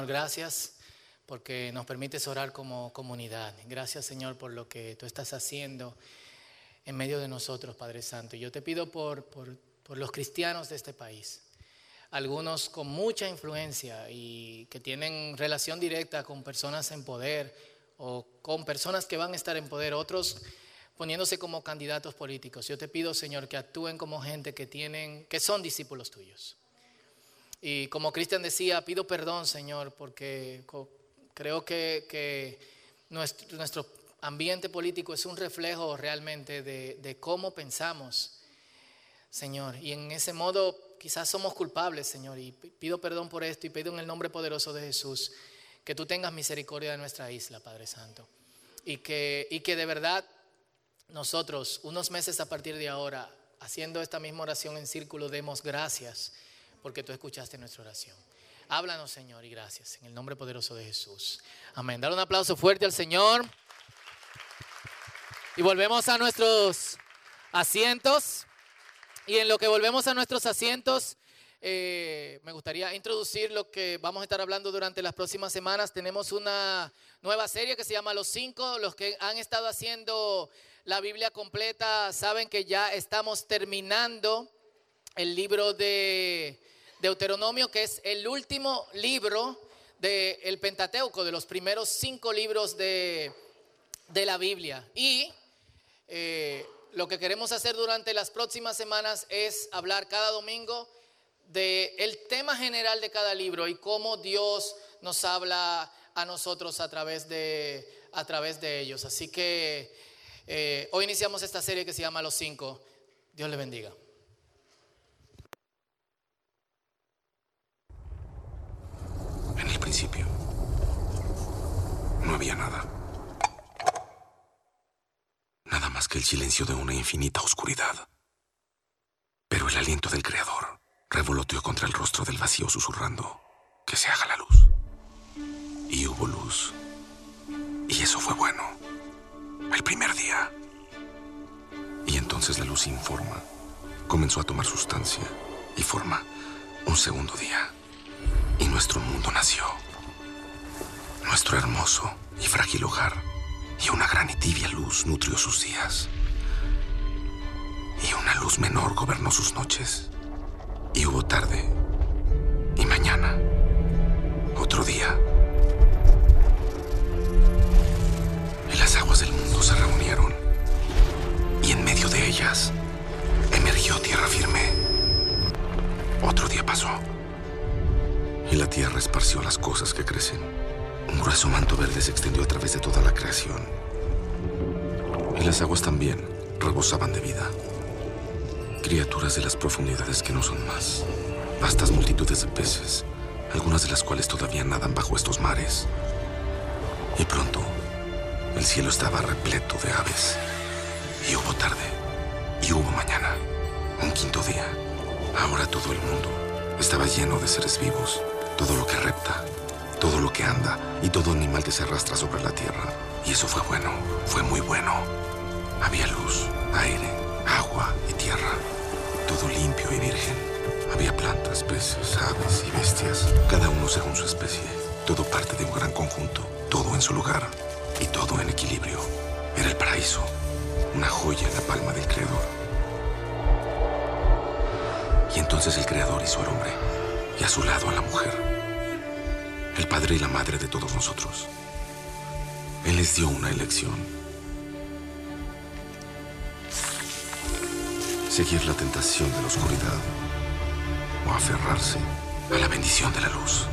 Señor, gracias porque nos permites orar como comunidad. Gracias, Señor, por lo que tú estás haciendo en medio de nosotros, Padre Santo. Yo te pido por, por, por los cristianos de este país, algunos con mucha influencia y que tienen relación directa con personas en poder o con personas que van a estar en poder, otros poniéndose como candidatos políticos. Yo te pido, Señor, que actúen como gente que tienen, que son discípulos tuyos. Y como Cristian decía, pido perdón, Señor, porque creo que, nuestro, ambiente político es un reflejo realmente de, de cómo pensamos, Señor. Y en ese modo quizás somos culpables, Señor. Y pido perdón por esto y pido en el nombre poderoso de Jesús que tú tengas misericordia de nuestra isla, Padre Santo. Y que, y que de verdad nosotros, unos meses a partir de ahora, haciendo esta misma oración en círculo, demos gracias porque tú escuchaste nuestra oración. Háblanos, Señor, y gracias. En el nombre poderoso de Jesús. Amén. Dar un aplauso fuerte al Señor. Y volvemos a nuestros asientos. Y en lo que volvemos a nuestros asientos, eh, me gustaría introducir lo que vamos a estar hablando durante las próximas semanas. Tenemos una nueva serie que se llama Los Cinco. Los que han estado haciendo la Biblia completa saben que ya estamos terminando el libro de Deuteronomio, que es el último libro del Pentateuco, de los primeros cinco libros de, la Biblia. Y eh, lo que queremos hacer durante las próximas semanas es hablar cada domingo del el tema general de cada libro y cómo Dios nos habla a nosotros a través de, a través de ellos. Así que eh, hoy iniciamos esta serie que se llama Los Cinco. Dios le bendiga. En el no había nada. Nada más que el silencio de una infinita oscuridad. Pero el aliento del Creador revoloteó contra el rostro del vacío susurrando, que se haga la luz. Y hubo luz. Y eso fue bueno. El primer día. Y entonces la luz sin forma comenzó a tomar sustancia y forma un segundo día. Y nuestro mundo nació. Nuestro hermoso y frágil hogar y una gran y tibia luz nutrió sus días. Y una luz menor gobernó sus noches. Y hubo tarde y mañana. Otro día. Y las aguas del mundo se reunieron. Y en medio de ellas emergió tierra firme. Otro día pasó. Y la tierra esparció las cosas que crecen. Un grueso manto verde se extendió a través de toda la creación. Y las aguas también rebosaban de vida. Criaturas de las profundidades que no son más. Vastas multitudes de peces, algunas de las cuales todavía nadan bajo estos mares. Y pronto, el cielo estaba repleto de aves. Y hubo tarde. Y hubo mañana. Un quinto día. Ahora todo el mundo estaba lleno de seres vivos. Todo lo que repta, todo lo que anda y todo animal que se arrastra sobre la tierra. Y eso fue bueno, fue muy bueno. Había luz, aire, agua y tierra. Todo limpio y virgen. Había plantas, peces, aves y bestias, cada uno según su especie. Todo parte de un gran conjunto, todo en su lugar y todo en equilibrio. Era el paraíso, una joya en la palma del Creador. Y entonces el Creador hizo al hombre y a su lado a la mujer, el padre y la madre de todos nosotros. Él les dio una elección. Seguir la tentación de la oscuridad o aferrarse a la bendición de la luz.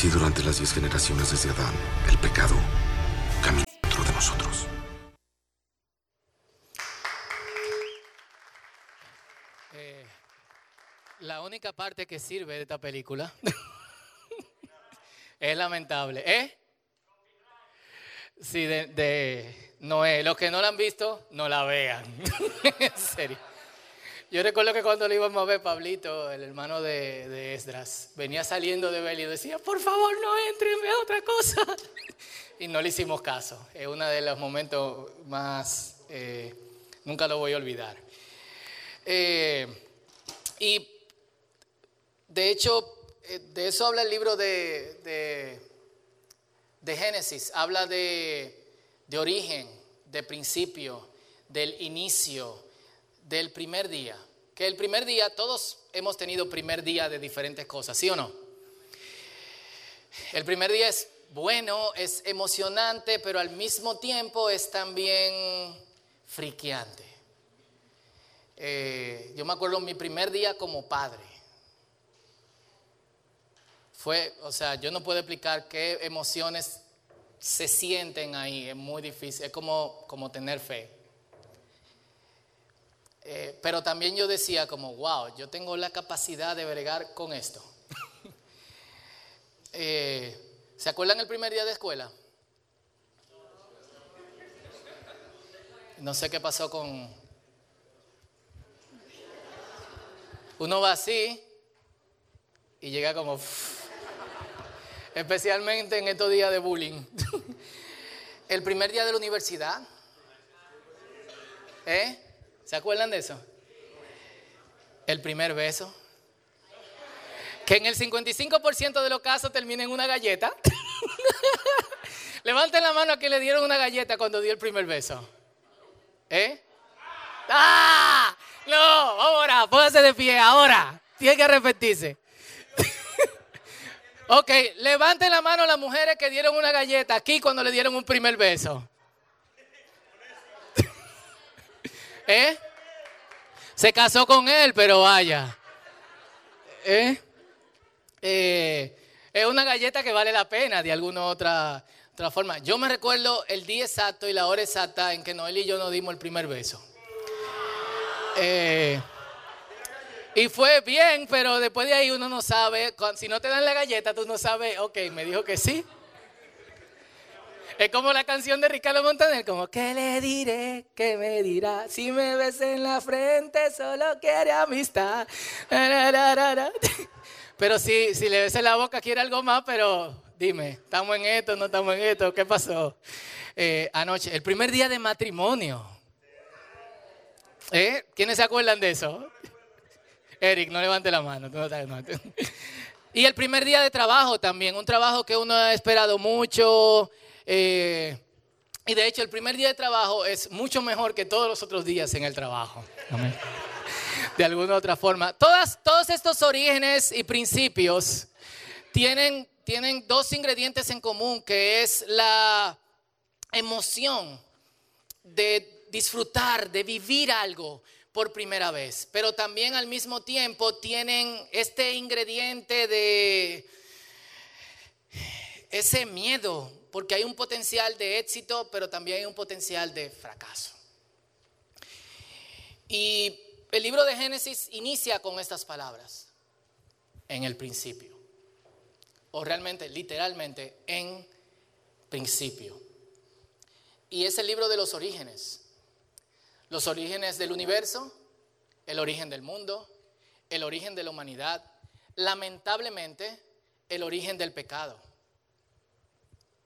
Así durante las diez generaciones desde Adán, el pecado caminó dentro de nosotros. Eh, la única parte que sirve de esta película es lamentable. ¿Eh? Sí, de, de Noé. Los que no la han visto, no la vean. en serio. Yo recuerdo que cuando lo íbamos a ver, Pablito, el hermano de, Esdras, venía saliendo de Beli y decía, por favor no entren, ve otra cosa. Y no le hicimos caso. Es uno de los momentos más, eh, nunca lo voy a olvidar. Eh, y de hecho, eh, de eso habla el libro de, de, Génesis. Habla de, de origen, de principio, del inicio del primer día. Que el primer día, todos hemos tenido primer día de diferentes cosas, ¿sí o no? El primer día es bueno, es emocionante, pero al mismo tiempo es también friqueante. Eh, yo me acuerdo mi primer día como padre. Fue, o sea, yo no puedo explicar qué emociones se sienten ahí, es muy difícil, es como, como tener fe. Pero también yo decía como, wow, yo tengo la capacidad de bregar con esto. Eh, ¿Se acuerdan el primer día de escuela? No sé qué pasó con... Uno va así y llega como... Especialmente en estos días de bullying. El primer día de la universidad. ¿Eh? ¿Se acuerdan de eso? El primer beso. Que en el 55% de los casos termina en una galleta. Levanten la mano a que le dieron una galleta cuando dio el primer beso. ¿Eh? ¡Ah! No, ahora, póngase de pie, ahora. Tiene que arrepentirse. ok, levanten la mano a las mujeres que dieron una galleta aquí cuando le dieron un primer beso. ¿Eh? Se casó con él, pero vaya. ¿Eh? ¿Eh? es una galleta que vale la pena de alguna otra, otra forma. Yo me recuerdo el día exacto y la hora exacta en que Noel y yo nos dimos el primer beso. Eh, y fue bien, pero después de ahí uno no sabe, si no te dan la galleta, tú no sabes, ok, me dijo que sí, es como la canción de Ricardo Montaner, como, ¿qué le diré? ¿Qué me dirá? Si me ves en la frente, solo quiere amistad. Pero si, si le ves en la boca, quiere algo más, pero dime, ¿estamos en esto? ¿No estamos en esto? ¿Qué pasó eh, anoche? El primer día de matrimonio. ¿Eh? ¿Quiénes se acuerdan de eso? Eric, no levante la mano. y el primer día de trabajo también, un trabajo que uno ha esperado mucho, eh, y de hecho el primer día de trabajo es mucho mejor que todos los otros días en el trabajo. De alguna otra forma. Todas, todos estos orígenes y principios tienen, tienen dos ingredientes en común, que es la emoción de disfrutar, de vivir algo por primera vez, pero también al mismo tiempo tienen este ingrediente de ese miedo porque hay un potencial de éxito, pero también hay un potencial de fracaso. Y el libro de Génesis inicia con estas palabras, en el principio, o realmente, literalmente, en principio. Y es el libro de los orígenes, los orígenes del universo, el origen del mundo, el origen de la humanidad, lamentablemente el origen del pecado.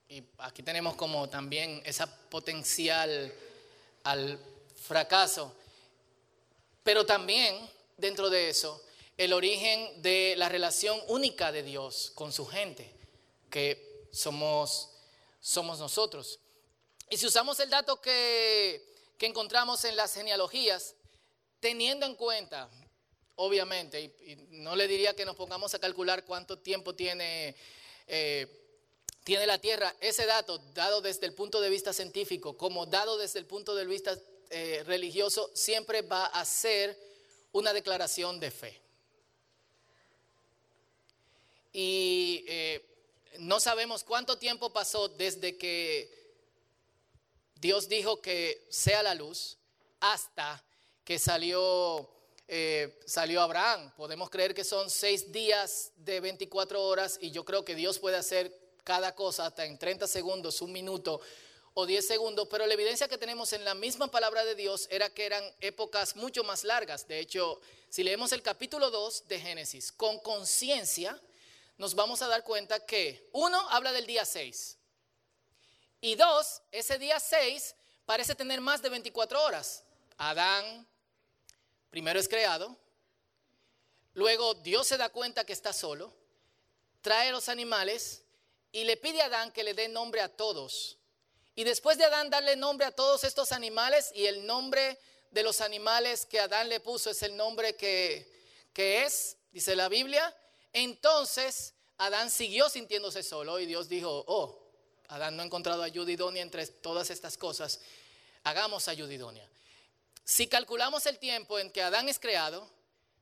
Y aquí tenemos como también esa potencial al fracaso. Pero también dentro de eso, el origen de la relación única de Dios con su gente, que somos, somos nosotros. Y si usamos el dato que, que encontramos en las genealogías, teniendo en cuenta, obviamente, y, no le diría que nos pongamos a calcular cuánto tiempo tiene eh, tiene la Tierra, ese dato, dado desde el punto de vista científico, como dado desde el punto de vista eh, religioso, siempre va a ser una declaración de fe. Y eh, no sabemos cuánto tiempo pasó desde que Dios dijo que sea la luz hasta que salió, eh, salió Abraham. Podemos creer que son seis días de 24 horas y yo creo que Dios puede hacer cada cosa hasta en 30 segundos, un minuto o 10 segundos, pero la evidencia que tenemos en la misma palabra de Dios era que eran épocas mucho más largas. De hecho, si leemos el capítulo 2 de Génesis con conciencia, nos vamos a dar cuenta que uno habla del día 6 y dos, ese día 6 parece tener más de 24 horas. Adán primero es creado, luego Dios se da cuenta que está solo, trae los animales y le pide a Adán que le dé nombre a todos y después de Adán darle nombre a todos estos animales, y el nombre de los animales que Adán le puso es el nombre que, es, dice la Biblia, entonces Adán siguió sintiéndose solo y Dios dijo, oh, Adán no ha encontrado ayuda idónea entre todas estas cosas, hagamos ayuda idónea. Si calculamos el tiempo en que Adán es creado,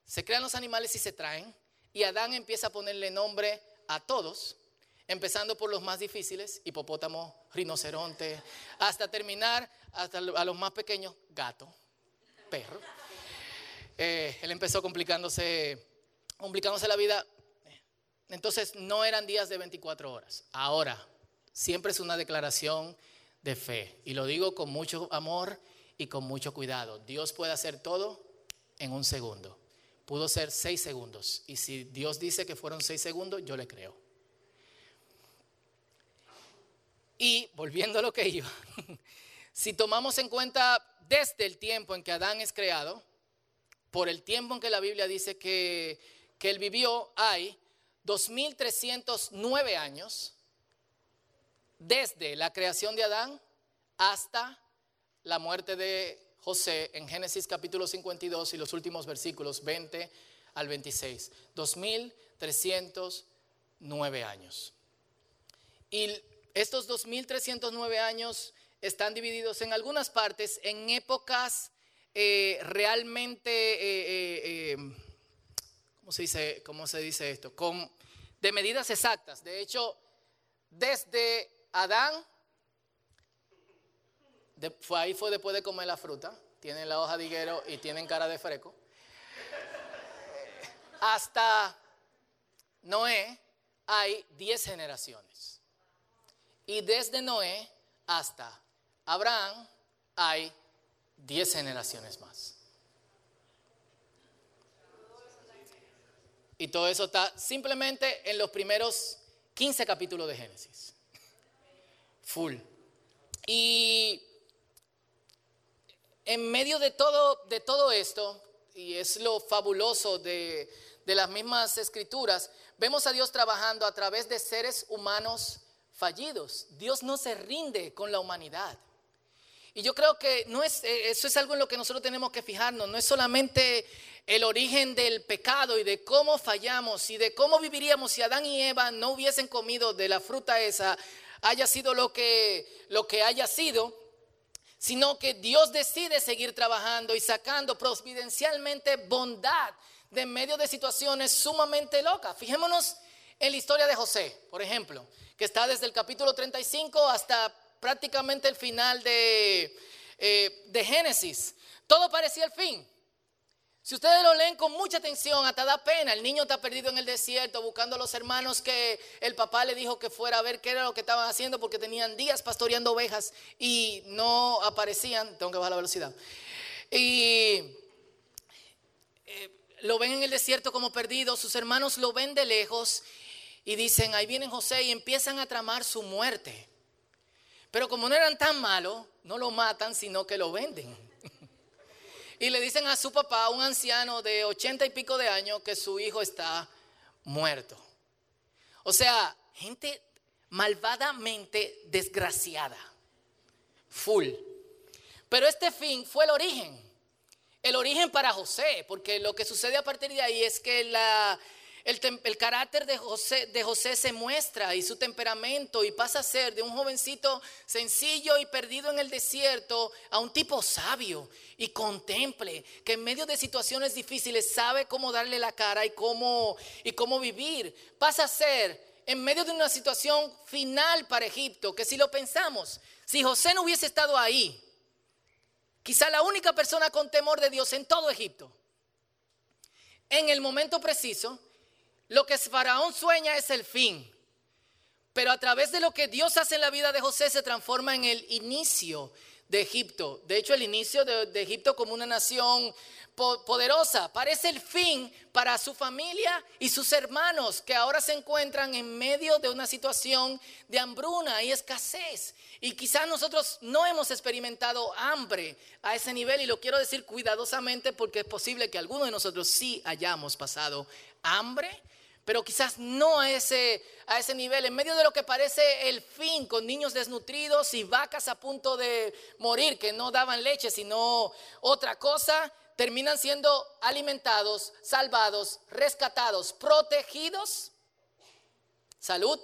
se crean los animales y se traen, y Adán empieza a ponerle nombre a todos, empezando por los más difíciles, hipopótamo, rinoceronte, hasta terminar hasta a los más pequeños, gato, perro. Eh, él empezó complicándose, complicándose la vida. Entonces no eran días de 24 horas. Ahora, siempre es una declaración de fe. Y lo digo con mucho amor y con mucho cuidado. Dios puede hacer todo en un segundo. Pudo ser seis segundos. Y si Dios dice que fueron seis segundos, yo le creo. Y volviendo a lo que iba, si tomamos en cuenta desde el tiempo en que Adán es creado, por el tiempo en que la Biblia dice que, que él vivió, hay 2.309 años desde la creación de Adán hasta la muerte de José en Génesis capítulo 52 y los últimos versículos 20 al 26. 2.309 años. Y estos 2.309 años están divididos en algunas partes en épocas eh, realmente, eh, eh, ¿cómo, se dice, ¿cómo se dice esto? Con, de medidas exactas. De hecho, desde Adán, fue, ahí fue después de comer la fruta, tienen la hoja de higuero y tienen cara de freco, hasta Noé hay 10 generaciones. Y desde Noé hasta Abraham hay diez generaciones más. Y todo eso está simplemente en los primeros 15 capítulos de Génesis. Full. Y en medio de todo, de todo esto, y es lo fabuloso de, de las mismas escrituras, vemos a Dios trabajando a través de seres humanos fallidos. Dios no se rinde con la humanidad. Y yo creo que no es, eh, eso es algo en lo que nosotros tenemos que fijarnos. No es solamente el origen del pecado y de cómo fallamos y de cómo viviríamos si Adán y Eva no hubiesen comido de la fruta esa, haya sido lo que, lo que haya sido, sino que Dios decide seguir trabajando y sacando providencialmente bondad de medio de situaciones sumamente locas. Fijémonos en la historia de José, por ejemplo que está desde el capítulo 35 hasta prácticamente el final de, eh, de Génesis. Todo parecía el fin. Si ustedes lo leen con mucha atención, hasta da pena. El niño está perdido en el desierto buscando a los hermanos que el papá le dijo que fuera a ver qué era lo que estaban haciendo porque tenían días pastoreando ovejas y no aparecían. Tengo que bajar la velocidad. Y eh, lo ven en el desierto como perdido. Sus hermanos lo ven de lejos y dicen, ahí viene José y empiezan a tramar su muerte. Pero como no eran tan malos, no lo matan, sino que lo venden. y le dicen a su papá, un anciano de ochenta y pico de años, que su hijo está muerto. O sea, gente malvadamente desgraciada. Full. Pero este fin fue el origen. El origen para José, porque lo que sucede a partir de ahí es que la, el, carácter de José, de José se muestra y su temperamento y pasa a ser de un jovencito sencillo y perdido en el desierto a un tipo sabio y contemple, que en medio de situaciones difíciles sabe cómo darle la cara y cómo, y cómo vivir. Pasa a ser en medio de una situación final para Egipto, que si lo pensamos, si José no hubiese estado ahí, quizá la única persona con temor de Dios en todo Egipto, en el momento preciso, lo que Faraón sueña es el fin. Pero a través de lo que Dios hace en la vida de José se transforma en el inicio de Egipto. De hecho, el inicio de, Egipto como una nación poderosa. Parece el fin para su familia y sus hermanos que ahora se encuentran en medio de una situación de hambruna y escasez. Y quizás nosotros no hemos experimentado hambre a ese nivel y lo quiero decir cuidadosamente porque es posible que algunos de nosotros sí hayamos pasado hambre pero quizás no a ese, a ese nivel, en medio de lo que parece el fin, con niños desnutridos y vacas a punto de morir, que no daban leche, sino otra cosa, terminan siendo alimentados, salvados, rescatados, protegidos, salud,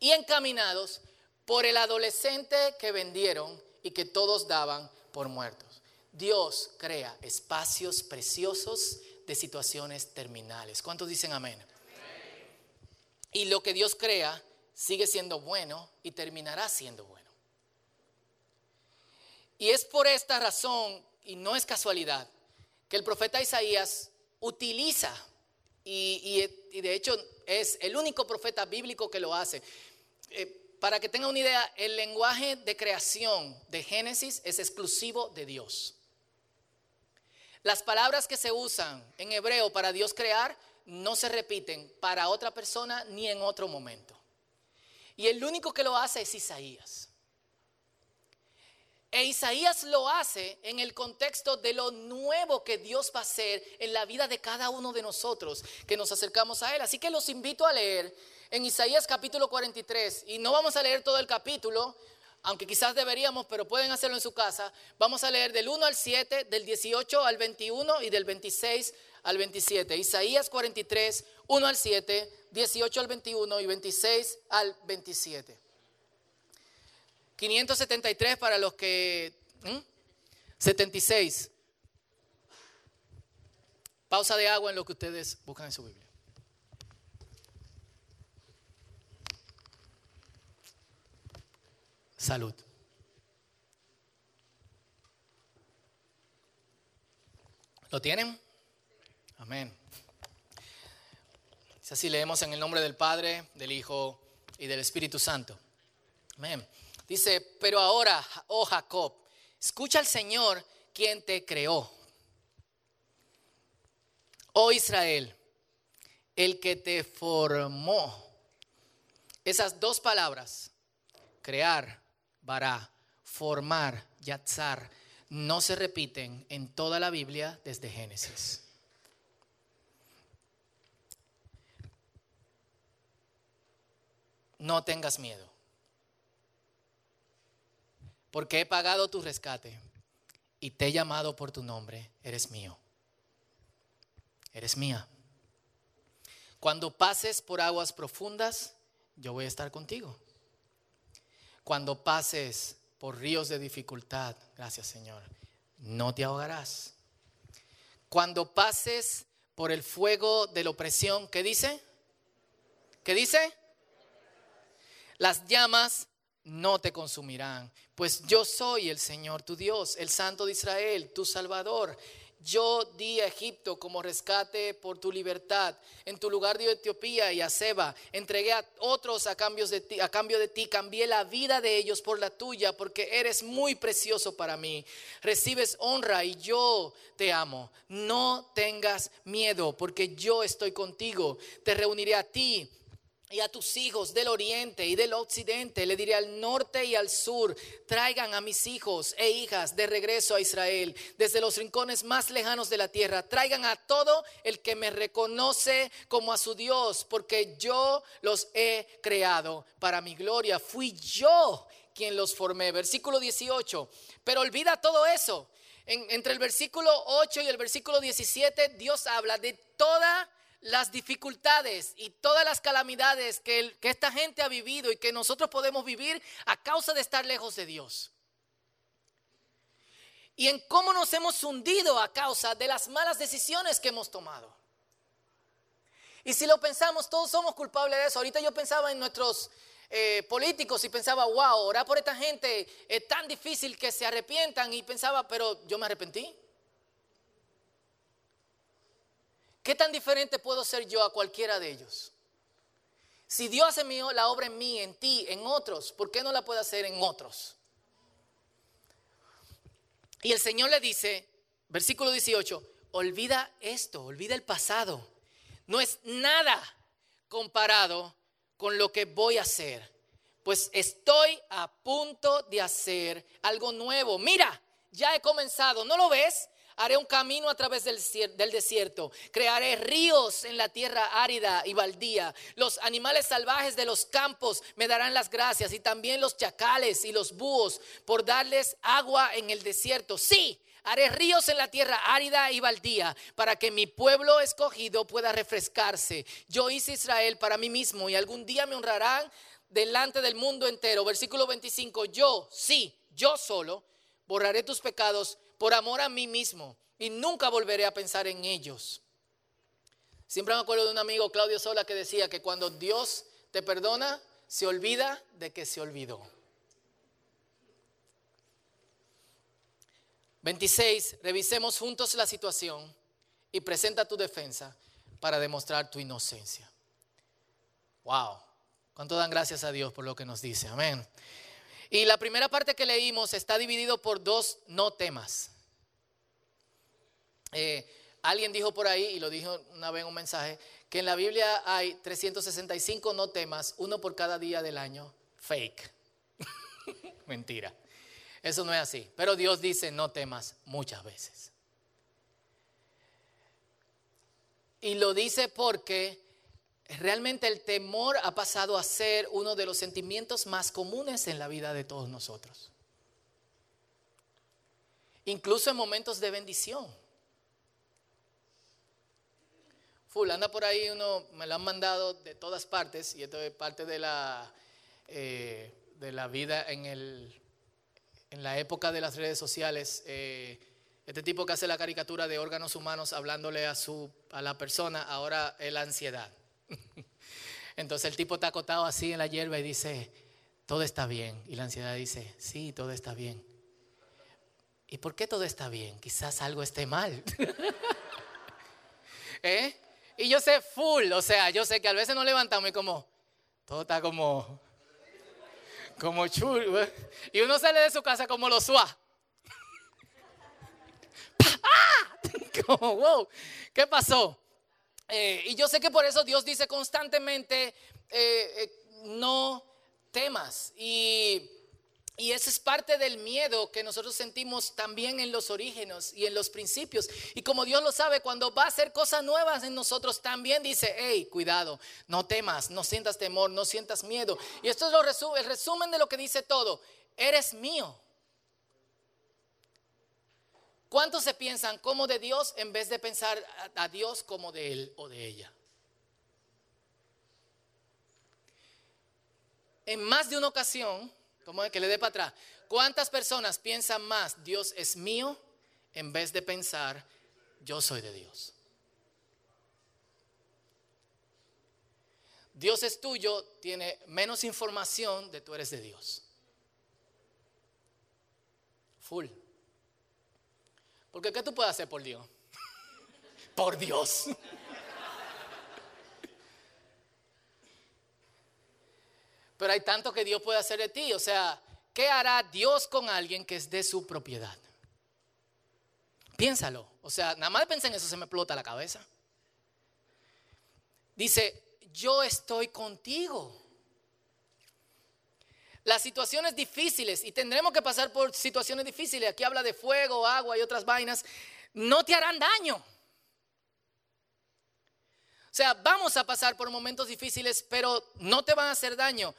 y encaminados por el adolescente que vendieron y que todos daban por muertos. Dios crea espacios preciosos de situaciones terminales. ¿Cuántos dicen amén? Y lo que Dios crea sigue siendo bueno y terminará siendo bueno. Y es por esta razón, y no es casualidad, que el profeta Isaías utiliza, y, de hecho es el único profeta bíblico que lo hace. Eh, para que tenga una idea, el lenguaje de creación de Génesis es exclusivo de Dios. Las palabras que se usan en hebreo para Dios crear no se repiten para otra persona ni en otro momento. Y el único que lo hace es Isaías. E Isaías lo hace en el contexto de lo nuevo que Dios va a hacer en la vida de cada uno de nosotros que nos acercamos a Él. Así que los invito a leer en Isaías capítulo 43. Y no vamos a leer todo el capítulo aunque quizás deberíamos, pero pueden hacerlo en su casa, vamos a leer del 1 al 7, del 18 al 21 y del 26 al 27. Isaías 43, 1 al 7, 18 al 21 y 26 al 27. 573 para los que... 76. Pausa de agua en lo que ustedes buscan en su Biblia. Salud. ¿Lo tienen? Amén. Es así leemos en el nombre del Padre, del Hijo y del Espíritu Santo. Amén. Dice, pero ahora, oh Jacob, escucha al Señor quien te creó. Oh Israel, el que te formó. Esas dos palabras, crear, para formar, yatzar, no se repiten en toda la Biblia desde Génesis. No tengas miedo, porque he pagado tu rescate y te he llamado por tu nombre, eres mío, eres mía. Cuando pases por aguas profundas, yo voy a estar contigo. Cuando pases por ríos de dificultad, gracias Señor, no te ahogarás. Cuando pases por el fuego de la opresión, ¿qué dice? ¿Qué dice? Las llamas no te consumirán, pues yo soy el Señor tu Dios, el Santo de Israel, tu Salvador. Yo di a Egipto como rescate por tu libertad. En tu lugar dio Etiopía y a Seba. Entregué a otros a, de ti, a cambio de ti. Cambié la vida de ellos por la tuya porque eres muy precioso para mí. Recibes honra y yo te amo. No tengas miedo porque yo estoy contigo. Te reuniré a ti y a tus hijos del oriente y del occidente, le diré al norte y al sur, traigan a mis hijos e hijas de regreso a Israel, desde los rincones más lejanos de la tierra, traigan a todo el que me reconoce como a su Dios, porque yo los he creado para mi gloria, fui yo quien los formé. Versículo 18, pero olvida todo eso. entre el versículo 8 y el versículo 17, Dios habla de toda las dificultades y todas las calamidades que, esta gente ha vivido y que nosotros podemos vivir a causa de estar lejos de Dios. Y en cómo nos hemos hundido a causa de las malas decisiones que hemos tomado. Y si lo pensamos, todos somos culpables de eso. Ahorita yo pensaba en nuestros eh, políticos y pensaba, wow, orar por esta gente es tan difícil que se arrepientan. Y pensaba, pero yo me arrepentí. ¿Qué tan diferente puedo ser yo a cualquiera de ellos? Si Dios hace la obra en mí, en ti, en otros, ¿por qué no la puede hacer en otros? Y el Señor le dice, versículo 18, olvida esto, olvida el pasado. No es nada comparado con lo que voy a hacer. Pues estoy a punto de hacer algo nuevo. Mira, ya he comenzado. ¿No lo ves? Haré un camino a través del, desierto. Crearé ríos en la tierra árida y baldía. Los animales salvajes de los campos me darán las gracias y también los chacales y los búhos por darles agua en el desierto. Sí, haré ríos en la tierra árida y baldía para que mi pueblo escogido pueda refrescarse. Yo hice Israel para mí mismo y algún día me honrarán delante del mundo entero. Versículo 25, yo, sí, yo solo, borraré tus pecados por amor a mí mismo y nunca volveré a pensar en ellos. Siempre me acuerdo de un amigo, Claudio Sola, que decía que cuando Dios te perdona, se olvida de que se olvidó. 26. Revisemos juntos la situación y presenta tu defensa para demostrar tu inocencia. Wow. ¿Cuánto dan gracias a Dios por lo que nos dice? Amén. Y la primera parte que leímos está dividido por dos no temas. Eh, alguien dijo por ahí, y lo dijo una vez en un mensaje, que en la Biblia hay 365 no temas, uno por cada día del año. Fake. Mentira. Eso no es así. Pero Dios dice no temas muchas veces. Y lo dice porque realmente el temor ha pasado a ser uno de los sentimientos más comunes en la vida de todos nosotros. Incluso en momentos de bendición. Full, anda por ahí uno, me lo han mandado de todas partes y esto es parte de la, eh, de la vida en, el, en la época de las redes sociales. Eh, este tipo que hace la caricatura de órganos humanos hablándole a, su, a la persona, ahora es la ansiedad. Entonces el tipo está acotado así en la hierba y dice, todo está bien. Y la ansiedad dice, sí, todo está bien. ¿Y por qué todo está bien? Quizás algo esté mal. ¿Eh? Y yo sé full, o sea, yo sé que a veces nos levantamos y como, todo está como, como chulo. Y uno sale de su casa como lo suá. ¡Ah! Como, wow, ¿qué pasó? Eh, y yo sé que por eso Dios dice constantemente, eh, eh, no temas. Y, y ese es parte del miedo que nosotros sentimos también en los orígenes y en los principios. Y como Dios lo sabe, cuando va a hacer cosas nuevas en nosotros, también dice, hey, cuidado, no temas, no sientas temor, no sientas miedo. Y esto es lo el resumen de lo que dice todo. Eres mío. ¿Cuántos se piensan como de Dios en vez de pensar a Dios como de él o de ella? En más de una ocasión, como que le dé para atrás, ¿cuántas personas piensan más Dios es mío en vez de pensar yo soy de Dios? Dios es tuyo, tiene menos información de tú eres de Dios. Full. Porque ¿qué tú puedes hacer por Dios? por Dios. Pero hay tanto que Dios puede hacer de ti. O sea, ¿qué hará Dios con alguien que es de su propiedad? Piénsalo. O sea, nada más pensar en eso se me explota la cabeza. Dice, yo estoy contigo las situaciones difíciles, y tendremos que pasar por situaciones difíciles, aquí habla de fuego, agua y otras vainas, no te harán daño. O sea, vamos a pasar por momentos difíciles, pero no te van a hacer daño.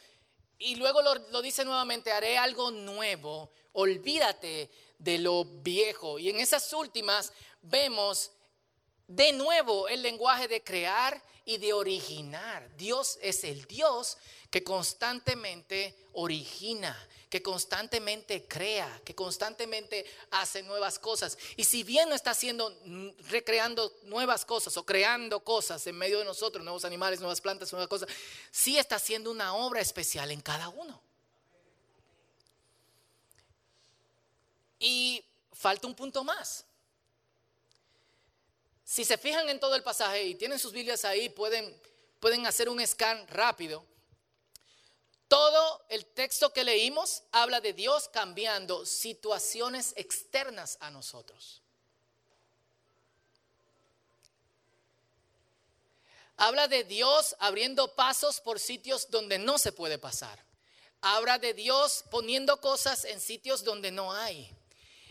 Y luego lo, lo, dice nuevamente, haré algo nuevo, olvídate de lo viejo. Y en esas últimas vemos de nuevo el lenguaje de crear y de originar. Dios es el Dios que constantemente origina, que constantemente crea, que constantemente hace nuevas cosas. Y si bien no está haciendo, mm, recreando nuevas cosas o creando cosas en medio de nosotros, nuevos animales, nuevas plantas, nuevas cosas, sí está haciendo una obra especial en cada uno. Y falta un punto más. Si se fijan en todo el pasaje y tienen sus Biblias ahí, pueden pueden hacer un scan rápido. Todo el texto que leímos habla de Dios cambiando situaciones externas a nosotros. Habla de Dios abriendo pasos por sitios donde no se puede pasar. Habla de Dios poniendo cosas en sitios donde no hay.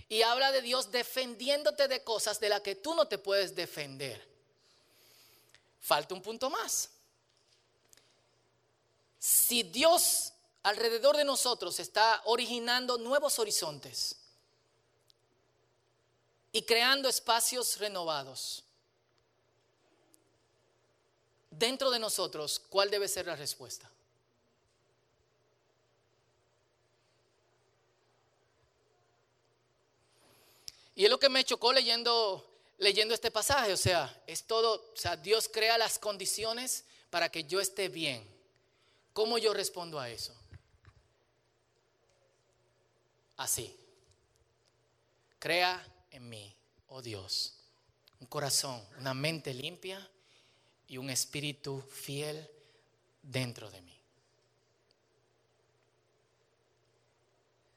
Y habla de Dios defendiéndote de cosas de las que tú no te puedes defender. Falta un punto más. Si Dios alrededor de nosotros está originando nuevos horizontes y creando espacios renovados, dentro de nosotros, ¿cuál debe ser la respuesta? Y es lo que me chocó leyendo, leyendo este pasaje. O sea, es todo, o sea, Dios crea las condiciones para que yo esté bien. ¿Cómo yo respondo a eso? Así. Crea en mí, oh Dios, un corazón, una mente limpia y un espíritu fiel dentro de mí.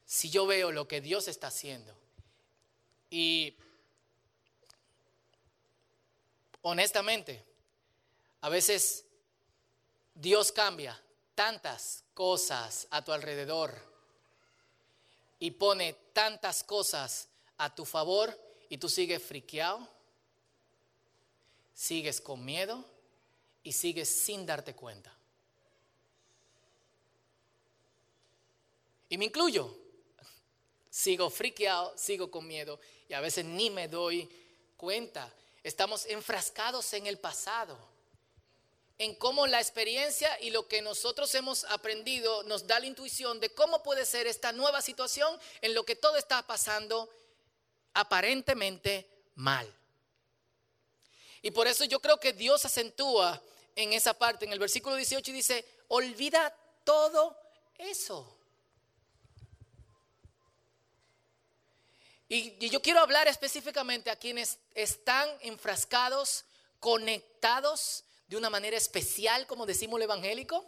Si yo veo lo que Dios está haciendo y honestamente, a veces Dios cambia tantas cosas a tu alrededor y pone tantas cosas a tu favor y tú sigues friqueado, sigues con miedo y sigues sin darte cuenta. Y me incluyo. Sigo friqueado, sigo con miedo y a veces ni me doy cuenta. Estamos enfrascados en el pasado, en cómo la experiencia y lo que nosotros hemos aprendido nos da la intuición de cómo puede ser esta nueva situación en lo que todo está pasando aparentemente mal. Y por eso yo creo que Dios acentúa en esa parte, en el versículo 18 dice, olvida todo eso. Y, yo quiero hablar específicamente a quienes están enfrascados, conectados de una manera especial, como decimos el evangélico.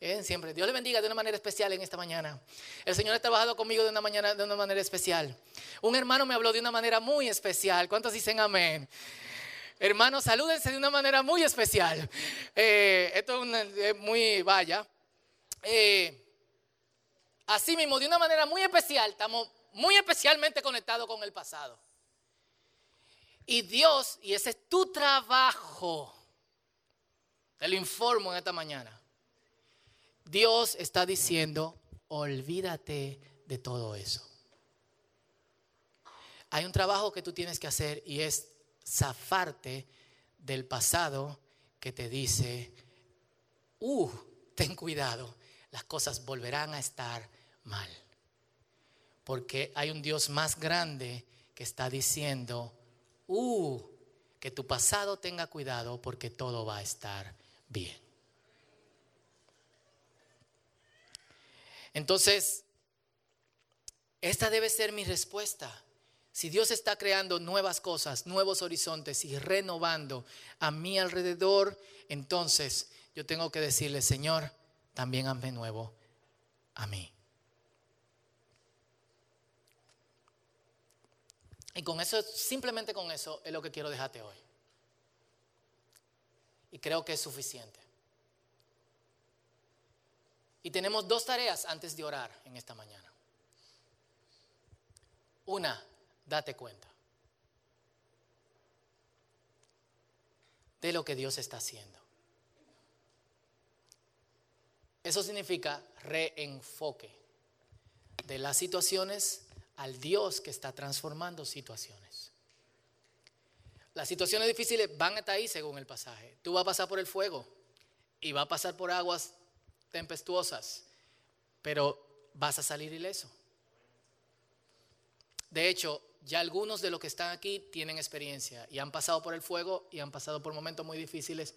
¿Eh? Siempre. Dios le bendiga de una manera especial en esta mañana. El Señor ha trabajado conmigo de una, mañana, de una manera especial. Un hermano me habló de una manera muy especial. ¿Cuántos dicen amén? Hermanos, salúdense de una manera muy especial. Eh, esto es muy vaya. Eh, así mismo, de una manera muy especial, estamos muy especialmente conectados con el pasado. Y Dios, y ese es tu trabajo, te lo informo en esta mañana. Dios está diciendo, olvídate de todo eso. Hay un trabajo que tú tienes que hacer y es zafarte del pasado que te dice, uh, ten cuidado, las cosas volverán a estar mal. Porque hay un Dios más grande que está diciendo, uh, que tu pasado tenga cuidado porque todo va a estar bien. Entonces, esta debe ser mi respuesta. Si Dios está creando nuevas cosas, nuevos horizontes y renovando a mi alrededor, entonces yo tengo que decirle, Señor, también hazme nuevo a mí. Y con eso, simplemente con eso, es lo que quiero dejarte hoy. Y creo que es suficiente. Y tenemos dos tareas antes de orar en esta mañana. Una, date cuenta de lo que Dios está haciendo. Eso significa reenfoque de las situaciones al Dios que está transformando situaciones. Las situaciones difíciles van a estar ahí según el pasaje. Tú vas a pasar por el fuego y vas a pasar por aguas tempestuosas, pero vas a salir ileso. De hecho, ya algunos de los que están aquí tienen experiencia y han pasado por el fuego y han pasado por momentos muy difíciles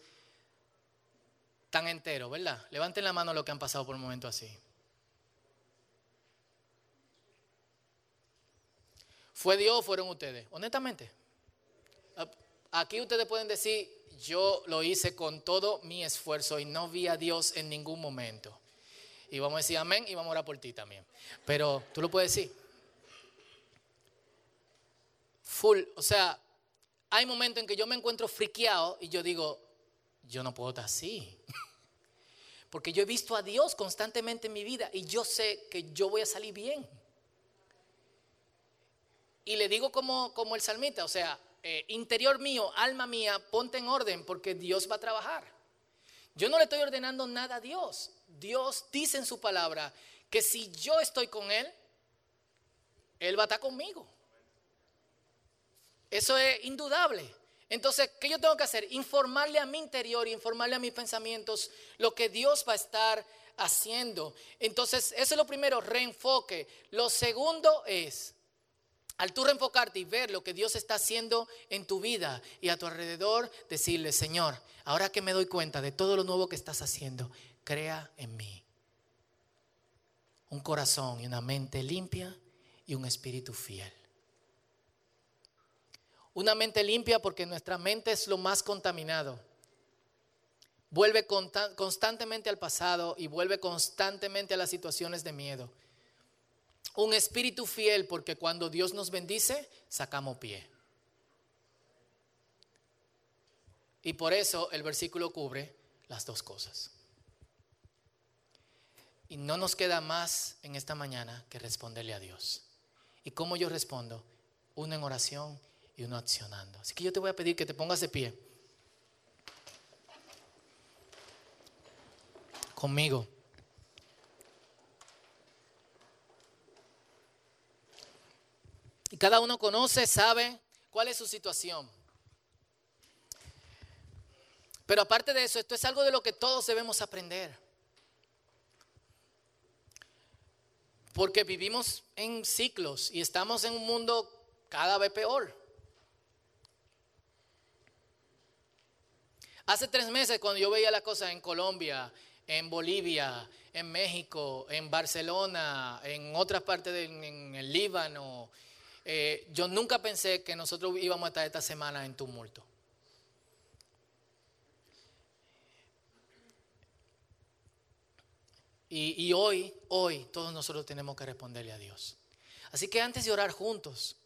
tan enteros, ¿verdad? Levanten la mano los que han pasado por un momento así. ¿Fue Dios o fueron ustedes? Honestamente. Aquí ustedes pueden decir, yo lo hice con todo mi esfuerzo y no vi a Dios en ningún momento. Y vamos a decir amén y vamos a orar por ti también. Pero tú lo puedes decir. Full, o sea, hay momentos en que yo me encuentro friqueado y yo digo, yo no puedo estar así. Porque yo he visto a Dios constantemente en mi vida y yo sé que yo voy a salir bien. Y le digo como, como el salmita, o sea, eh, interior mío, alma mía, ponte en orden porque Dios va a trabajar. Yo no le estoy ordenando nada a Dios. Dios dice en su palabra que si yo estoy con Él, Él va a estar conmigo. Eso es indudable. Entonces, ¿qué yo tengo que hacer? Informarle a mi interior, informarle a mis pensamientos lo que Dios va a estar haciendo. Entonces, eso es lo primero, reenfoque. Lo segundo es, al tú reenfocarte y ver lo que Dios está haciendo en tu vida y a tu alrededor, decirle, Señor, ahora que me doy cuenta de todo lo nuevo que estás haciendo, crea en mí. Un corazón y una mente limpia y un espíritu fiel. Una mente limpia porque nuestra mente es lo más contaminado. Vuelve constantemente al pasado y vuelve constantemente a las situaciones de miedo. Un espíritu fiel porque cuando Dios nos bendice, sacamos pie. Y por eso el versículo cubre las dos cosas. Y no nos queda más en esta mañana que responderle a Dios. ¿Y cómo yo respondo? Uno en oración y uno accionando. Así que yo te voy a pedir que te pongas de pie. Conmigo. Y cada uno conoce, sabe cuál es su situación. Pero aparte de eso, esto es algo de lo que todos debemos aprender. Porque vivimos en ciclos y estamos en un mundo cada vez peor. Hace tres meses cuando yo veía las cosas en Colombia, en Bolivia, en México, en Barcelona, en otras partes en el Líbano, eh, yo nunca pensé que nosotros íbamos a estar esta semana en tumulto. Y, y, hoy, hoy, todos nosotros tenemos que responderle a Dios. Así que antes de orar juntos,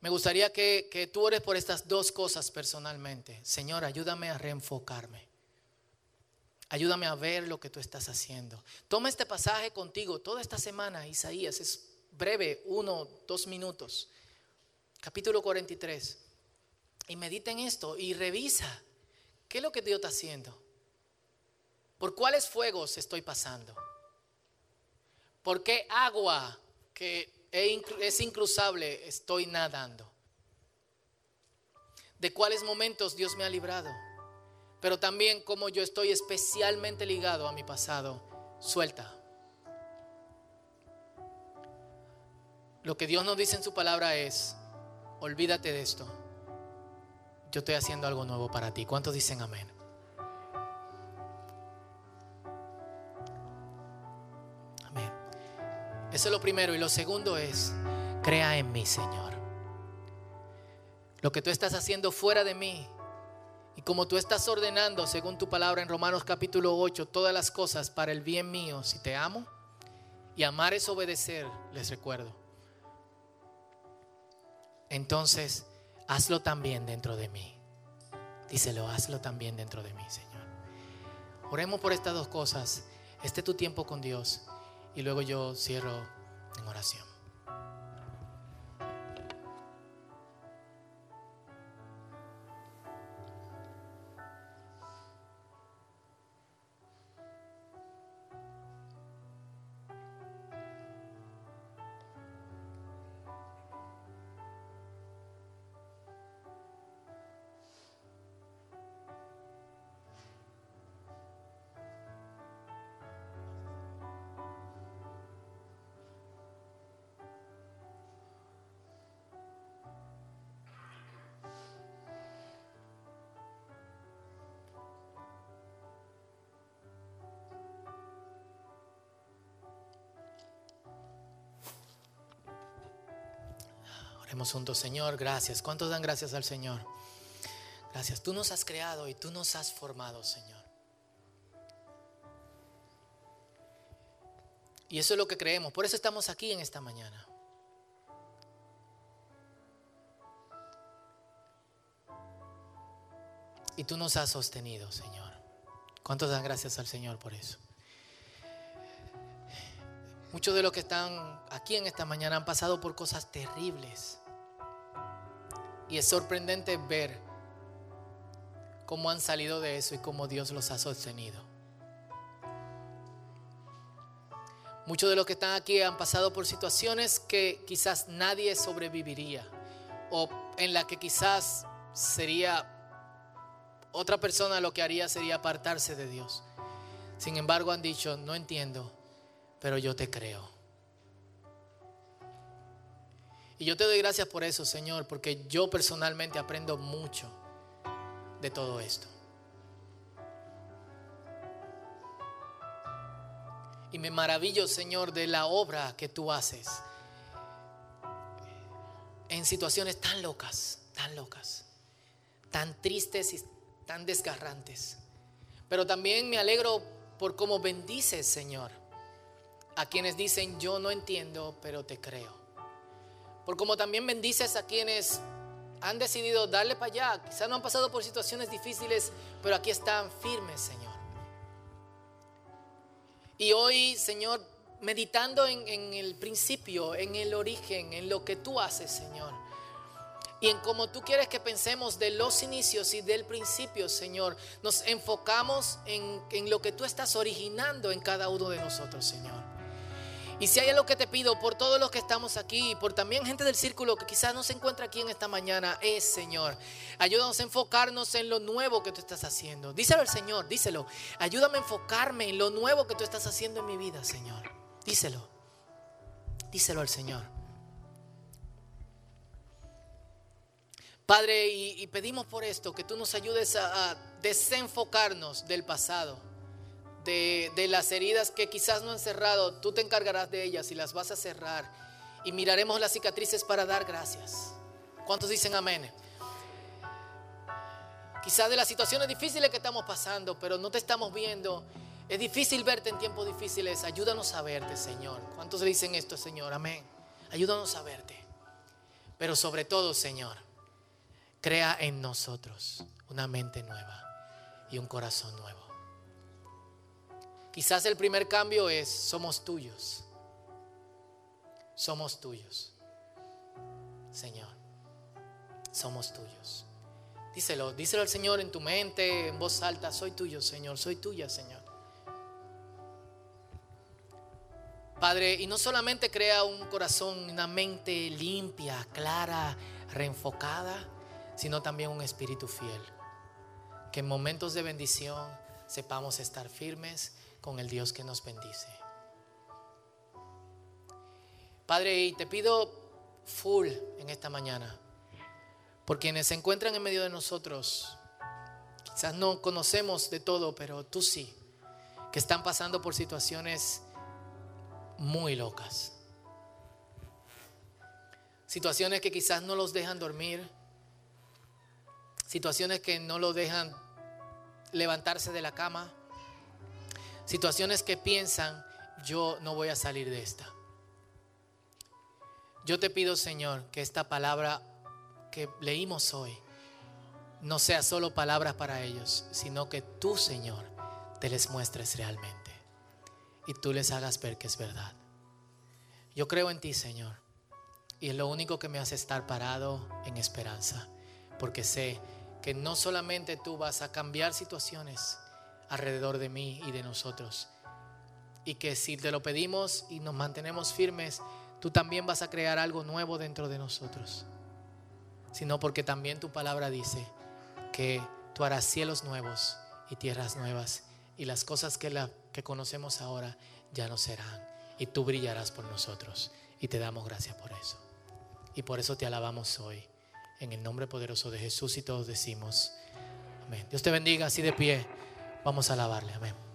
me gustaría que, tú ores por estas dos cosas personalmente. Señor, ayúdame a reenfocarme. Ayúdame a ver lo que tú estás haciendo. Toma este pasaje contigo toda esta semana, Isaías. Es breve, uno, dos minutos. Capítulo 43. Y medita en esto y revisa qué es lo que Dios está haciendo. ¿Por cuáles fuegos estoy pasando? ¿Por qué agua que es incruzable, estoy nadando. De cuáles momentos Dios me ha librado. Pero también como yo estoy especialmente ligado a mi pasado, suelta. Lo que Dios nos dice en su palabra es, olvídate de esto. Yo estoy haciendo algo nuevo para ti. ¿Cuántos dicen amén? Eso es lo primero. Y lo segundo es, crea en mí, Señor. Lo que tú estás haciendo fuera de mí y como tú estás ordenando, según tu palabra en Romanos capítulo 8, todas las cosas para el bien mío, si te amo, y amar es obedecer, les recuerdo. Entonces, hazlo también dentro de mí. Díselo, hazlo también dentro de mí, Señor. Oremos por estas dos cosas. Este tu tiempo con Dios y luego yo cierro en oración. Señor, gracias. ¿Cuántos dan gracias al Señor? Gracias. Tú nos has creado y tú nos has formado, Señor. Y eso es lo que creemos. Por eso estamos aquí en esta mañana. Y tú nos has sostenido, Señor. ¿Cuántos dan gracias al Señor por eso? Muchos de los que están aquí en esta mañana han pasado por cosas terribles. Y es sorprendente ver cómo han salido de eso y cómo Dios los ha sostenido. Muchos de los que están aquí han pasado por situaciones que quizás nadie sobreviviría o en la que quizás sería otra persona lo que haría sería apartarse de Dios. Sin embargo han dicho, no entiendo, pero yo te creo. Y yo te doy gracias por eso, Señor, porque yo personalmente aprendo mucho de todo esto. Y me maravillo, Señor, de la obra que tú haces en situaciones tan locas, tan locas, tan tristes y tan desgarrantes. Pero también me alegro por cómo bendices, Señor, a quienes dicen, yo no entiendo, pero te creo. Por como también bendices a quienes han decidido darle para allá. Quizás no han pasado por situaciones difíciles, pero aquí están firmes, Señor. Y hoy, Señor, meditando en, el principio, en el origen, en lo que tú haces, Señor. Y en cómo tú quieres que pensemos de los inicios y del principio, Señor. Nos enfocamos en, en lo que tú estás originando en cada uno de nosotros, Señor. Y si hay algo que te pido por todos los que estamos aquí por también gente del círculo que quizás no se encuentra aquí en esta mañana, es Señor, ayúdanos a enfocarnos en lo nuevo que tú estás haciendo. Díselo al Señor, díselo. Ayúdame a enfocarme en lo nuevo que tú estás haciendo en mi vida, Señor. Díselo. Díselo al Señor. Padre, y, pedimos por esto que tú nos ayudes a desenfocarnos del pasado de, las heridas que quizás no han cerrado, tú te encargarás de ellas y las vas a cerrar. Y miraremos las cicatrices para dar gracias. ¿Cuántos dicen amén? Quizás de las situaciones difíciles que estamos pasando, pero no te estamos viendo. Es difícil verte en tiempos difíciles. Ayúdanos a verte, Señor. ¿Cuántos dicen esto, Señor? Amén. Ayúdanos a verte. Pero sobre todo, Señor, crea en nosotros una mente nueva y un corazón nuevo. Quizás el primer cambio es, somos tuyos. Somos tuyos. Señor, somos tuyos. Díselo, díselo al Señor en tu mente, en voz alta, soy tuyo, Señor, soy tuya, Señor. Padre, y no solamente crea un corazón, una mente limpia, clara, reenfocada, sino también un espíritu fiel. Que en momentos de bendición sepamos estar firmes con el Dios que nos bendice. Padre, y te pido full en esta mañana, por quienes se encuentran en medio de nosotros, quizás no conocemos de todo, pero tú sí, que están pasando por situaciones muy locas. Situaciones que quizás no los dejan dormir, situaciones que no los dejan levantarse de la cama Situaciones que piensan, yo no voy a salir de esta. Yo te pido, Señor, que esta palabra que leímos hoy no sea solo palabras para ellos, sino que tú, Señor, te les muestres realmente y tú les hagas ver que es verdad. Yo creo en ti, Señor, y es lo único que me hace estar parado en esperanza, porque sé que no solamente tú vas a cambiar situaciones, alrededor de mí y de nosotros. Y que si te lo pedimos y nos mantenemos firmes, tú también vas a crear algo nuevo dentro de nosotros. Sino porque también tu palabra dice que tú harás cielos nuevos y tierras nuevas y las cosas que, que conocemos ahora ya no serán y tú brillarás por nosotros y te damos gracias por eso. Y por eso te alabamos hoy en el nombre poderoso de Jesús y todos decimos amén. Dios te bendiga así de pie. Vamos a alabarle. Amén.